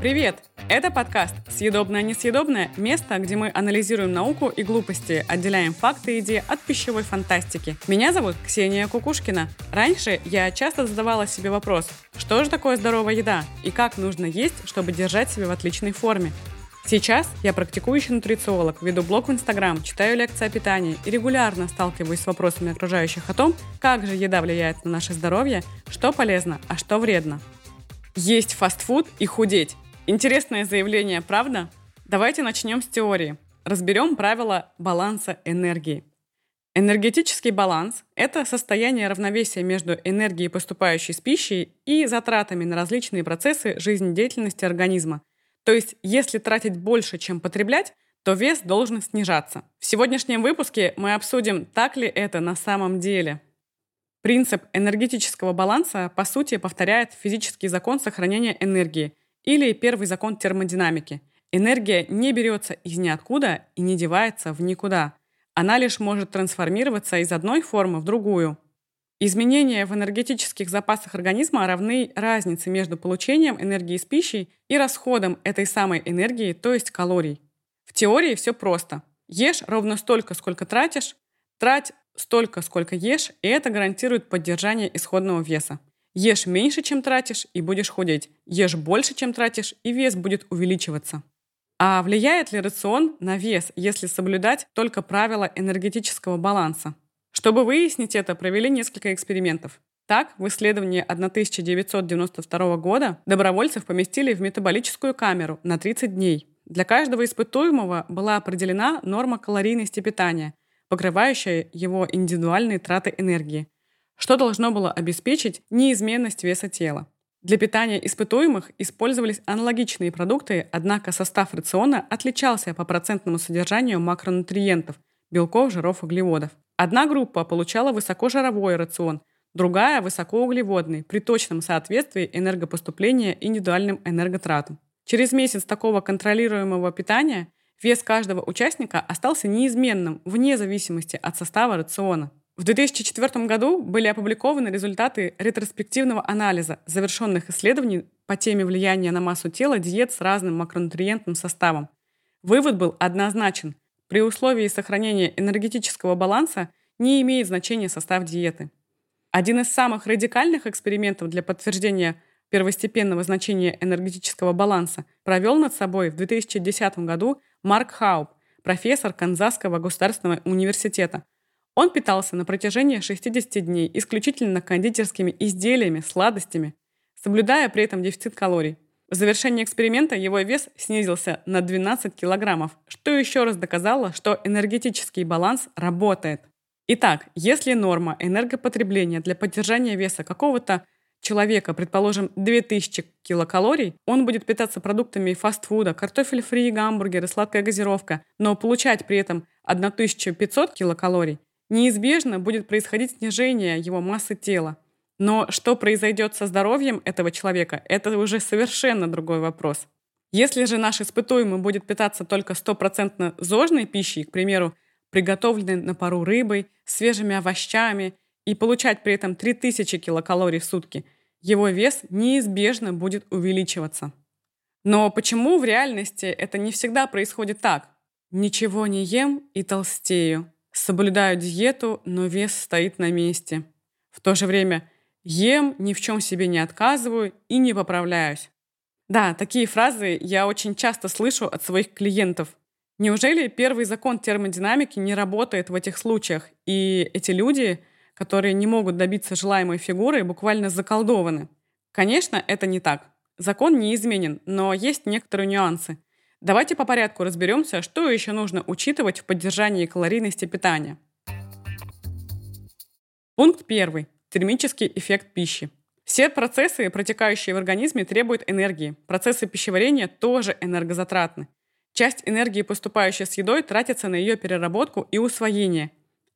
Привет! Это подкаст «Съедобное-несъедобное» – место, где мы анализируем науку и глупости, отделяем факты и идеи от пищевой фантастики. Меня зовут Ксения Кукушкина. Раньше я часто задавала себе вопрос, что же такое здоровая еда и как нужно есть, чтобы держать себя в отличной форме. Сейчас я практикующий нутрициолог, веду блог в Инстаграм, читаю лекции о питании и регулярно сталкиваюсь с вопросами окружающих о том, как же еда влияет на наше здоровье, что полезно, а что вредно. Есть фастфуд и худеть. Интересное заявление, правда? Давайте начнем с теории. Разберем правила баланса энергии. Энергетический баланс – это состояние равновесия между энергией, поступающей с пищей, и затратами на различные процессы жизнедеятельности организма. То есть, если тратить больше, чем потреблять, то вес должен снижаться. В сегодняшнем выпуске мы обсудим, так ли это на самом деле. Принцип энергетического баланса, по сути, повторяет физический закон сохранения энергии – или первый закон термодинамики. Энергия не берется из ниоткуда и не девается в никуда. Она лишь может трансформироваться из одной формы в другую. Изменения в энергетических запасах организма равны разнице между получением энергии из пищи и расходом этой самой энергии, то есть калорий. В теории все просто. Ешь ровно столько, сколько тратишь, трать столько, сколько ешь, и это гарантирует поддержание исходного веса. Ешь меньше, чем тратишь, и будешь худеть. Ешь больше, чем тратишь, и вес будет увеличиваться. А влияет ли рацион на вес, если соблюдать только правила энергетического баланса? Чтобы выяснить это, провели несколько экспериментов. Так, в исследовании 1992 года добровольцев поместили в метаболическую камеру на 30 дней. Для каждого испытуемого была определена норма калорийности питания, покрывающая его индивидуальные траты энергии – что должно было обеспечить неизменность веса тела. Для питания испытуемых использовались аналогичные продукты, однако состав рациона отличался по процентному содержанию макронутриентов – белков, жиров, углеводов. Одна группа получала высокожировой рацион, другая – высокоуглеводный, при точном соответствии энергопоступления индивидуальным энерготратам. Через месяц такого контролируемого питания вес каждого участника остался неизменным вне зависимости от состава рациона. В 2004 году были опубликованы результаты ретроспективного анализа завершенных исследований по теме влияния на массу тела диет с разным макронутриентным составом. Вывод был однозначен. При условии сохранения энергетического баланса не имеет значения состав диеты. Один из самых радикальных экспериментов для подтверждения первостепенного значения энергетического баланса провел над собой в 2010 году Марк Хауб, профессор Канзасского государственного университета, он питался на протяжении 60 дней исключительно кондитерскими изделиями, сладостями, соблюдая при этом дефицит калорий. В завершении эксперимента его вес снизился на 12 килограммов, что еще раз доказало, что энергетический баланс работает. Итак, если норма энергопотребления для поддержания веса какого-то человека, предположим, 2000 килокалорий, он будет питаться продуктами фастфуда, картофель фри, гамбургеры, сладкая газировка, но получать при этом 1500 килокалорий, неизбежно будет происходить снижение его массы тела. Но что произойдет со здоровьем этого человека, это уже совершенно другой вопрос. Если же наш испытуемый будет питаться только стопроцентно зожной пищей, к примеру, приготовленной на пару рыбой, свежими овощами, и получать при этом 3000 килокалорий в сутки, его вес неизбежно будет увеличиваться. Но почему в реальности это не всегда происходит так? Ничего не ем и толстею. Соблюдаю диету, но вес стоит на месте. В то же время ем, ни в чем себе не отказываю и не поправляюсь. Да, такие фразы я очень часто слышу от своих клиентов. Неужели первый закон термодинамики не работает в этих случаях, и эти люди, которые не могут добиться желаемой фигуры, буквально заколдованы? Конечно, это не так. Закон не изменен, но есть некоторые нюансы – Давайте по порядку разберемся, что еще нужно учитывать в поддержании калорийности питания. Пункт первый. Термический эффект пищи. Все процессы, протекающие в организме, требуют энергии. Процессы пищеварения тоже энергозатратны. Часть энергии, поступающей с едой, тратится на ее переработку и усвоение.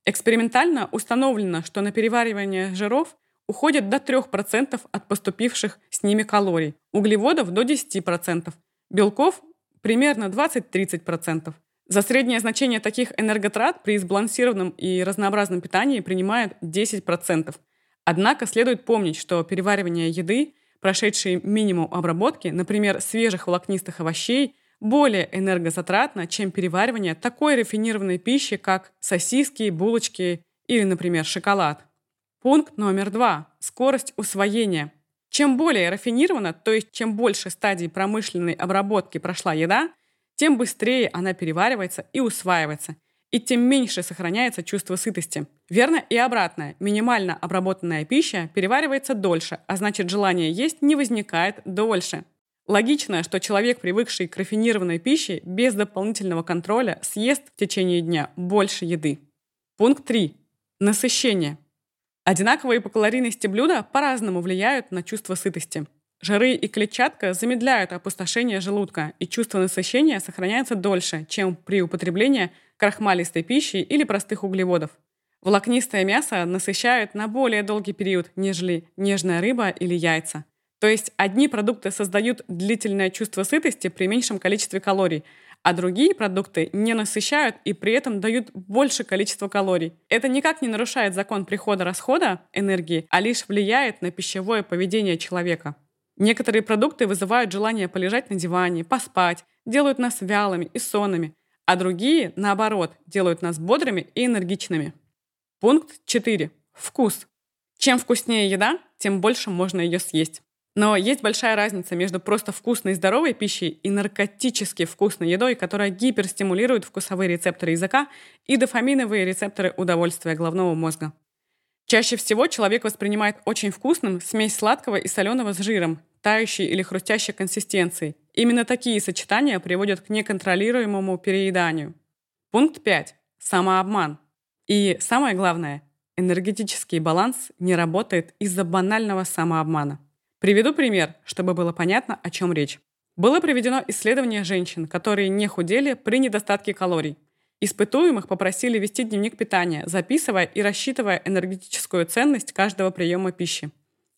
Экспериментально установлено, что на переваривание жиров уходит до 3% от поступивших с ними калорий, углеводов до 10%, белков примерно 20-30%. За среднее значение таких энерготрат при сбалансированном и разнообразном питании принимают 10%. Однако следует помнить, что переваривание еды прошедшие минимум обработки, например, свежих волокнистых овощей, более энергозатратно, чем переваривание такой рафинированной пищи, как сосиски, булочки или, например, шоколад. Пункт номер два. Скорость усвоения. Чем более рафинирована, то есть чем больше стадий промышленной обработки прошла еда, тем быстрее она переваривается и усваивается, и тем меньше сохраняется чувство сытости. Верно и обратное. Минимально обработанная пища переваривается дольше, а значит желание есть не возникает дольше. Логично, что человек, привыкший к рафинированной пище, без дополнительного контроля съест в течение дня больше еды. Пункт 3. Насыщение. Одинаковые по калорийности блюда по-разному влияют на чувство сытости. Жиры и клетчатка замедляют опустошение желудка, и чувство насыщения сохраняется дольше, чем при употреблении крахмалистой пищи или простых углеводов. Волокнистое мясо насыщает на более долгий период, нежели нежная рыба или яйца. То есть одни продукты создают длительное чувство сытости при меньшем количестве калорий, а другие продукты не насыщают и при этом дают больше количества калорий. Это никак не нарушает закон прихода-расхода энергии, а лишь влияет на пищевое поведение человека. Некоторые продукты вызывают желание полежать на диване, поспать, делают нас вялыми и сонными, а другие, наоборот, делают нас бодрыми и энергичными. Пункт 4. Вкус. Чем вкуснее еда, тем больше можно ее съесть. Но есть большая разница между просто вкусной и здоровой пищей и наркотически вкусной едой, которая гиперстимулирует вкусовые рецепторы языка и дофаминовые рецепторы удовольствия головного мозга. Чаще всего человек воспринимает очень вкусным смесь сладкого и соленого с жиром, тающей или хрустящей консистенцией. Именно такие сочетания приводят к неконтролируемому перееданию. Пункт 5. Самообман. И самое главное, энергетический баланс не работает из-за банального самообмана. Приведу пример, чтобы было понятно, о чем речь. Было проведено исследование женщин, которые не худели при недостатке калорий. Испытуемых попросили вести дневник питания, записывая и рассчитывая энергетическую ценность каждого приема пищи.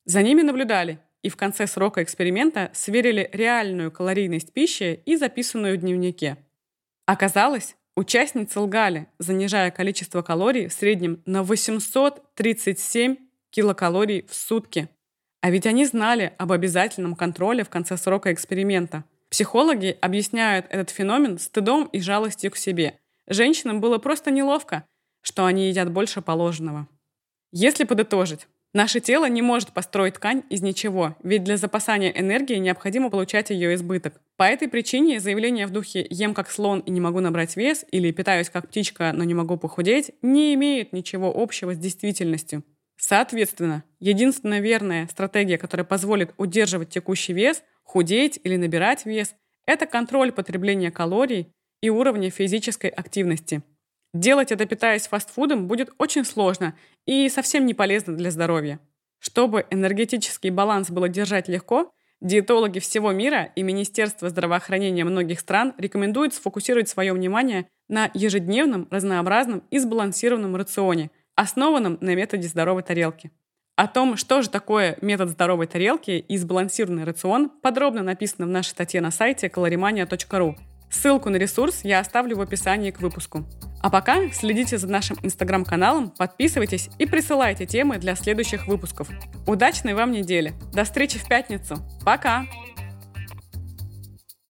За ними наблюдали и в конце срока эксперимента сверили реальную калорийность пищи и записанную в дневнике. Оказалось, участницы лгали, занижая количество калорий в среднем на 837 килокалорий в сутки – а ведь они знали об обязательном контроле в конце срока эксперимента. Психологи объясняют этот феномен стыдом и жалостью к себе. Женщинам было просто неловко, что они едят больше положенного. Если подытожить, наше тело не может построить ткань из ничего, ведь для запасания энергии необходимо получать ее избыток. По этой причине заявление в духе «ем как слон и не могу набрать вес» или «питаюсь как птичка, но не могу похудеть» не имеет ничего общего с действительностью. Соответственно, единственная верная стратегия, которая позволит удерживать текущий вес, худеть или набирать вес, это контроль потребления калорий и уровня физической активности. Делать это, питаясь фастфудом, будет очень сложно и совсем не полезно для здоровья. Чтобы энергетический баланс было держать легко, диетологи всего мира и Министерство здравоохранения многих стран рекомендуют сфокусировать свое внимание на ежедневном, разнообразном и сбалансированном рационе – основанном на методе здоровой тарелки. О том, что же такое метод здоровой тарелки и сбалансированный рацион, подробно написано в нашей статье на сайте calorimania.ru. Ссылку на ресурс я оставлю в описании к выпуску. А пока следите за нашим инстаграм-каналом, подписывайтесь и присылайте темы для следующих выпусков. Удачной вам недели! До встречи в пятницу! Пока!